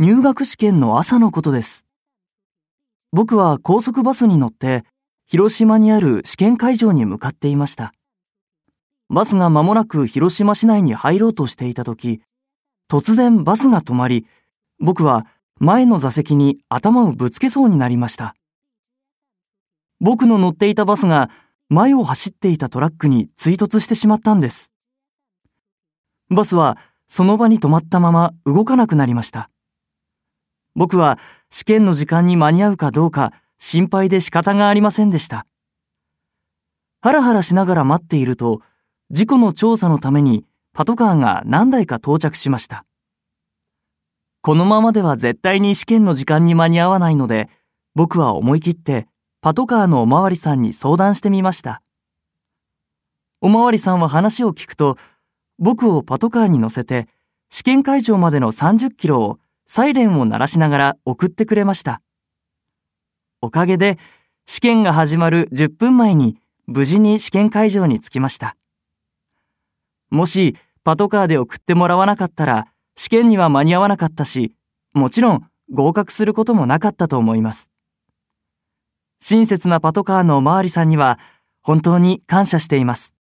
入学試験の朝のことです。僕は高速バスに乗って広島にある試験会場に向かっていました。バスが間もなく広島市内に入ろうとしていた時、突然バスが止まり、僕は前の座席に頭をぶつけそうになりました。僕の乗っていたバスが前を走っていたトラックに追突してしまったんです。バスはその場に止まったまま動かなくなりました。僕は試験の時間に間に合うかどうか心配で仕方がありませんでした。ハラハラしながら待っていると、事故の調査のためにパトカーが何台か到着しました。このままでは絶対に試験の時間に間に合わないので、僕は思い切ってパトカーのおまわりさんに相談してみました。おまわりさんは話を聞くと、僕をパトカーに乗せて、試験会場までの30キロをサイレンを鳴らしながら送ってくれました。おかげで、試験が始まる10分前に無事に試験会場に着きました。もし、パトカーで送ってもらわなかったら、試験には間に合わなかったし、もちろん合格することもなかったと思います。親切なパトカーのおまわりさんには、本当に感謝しています。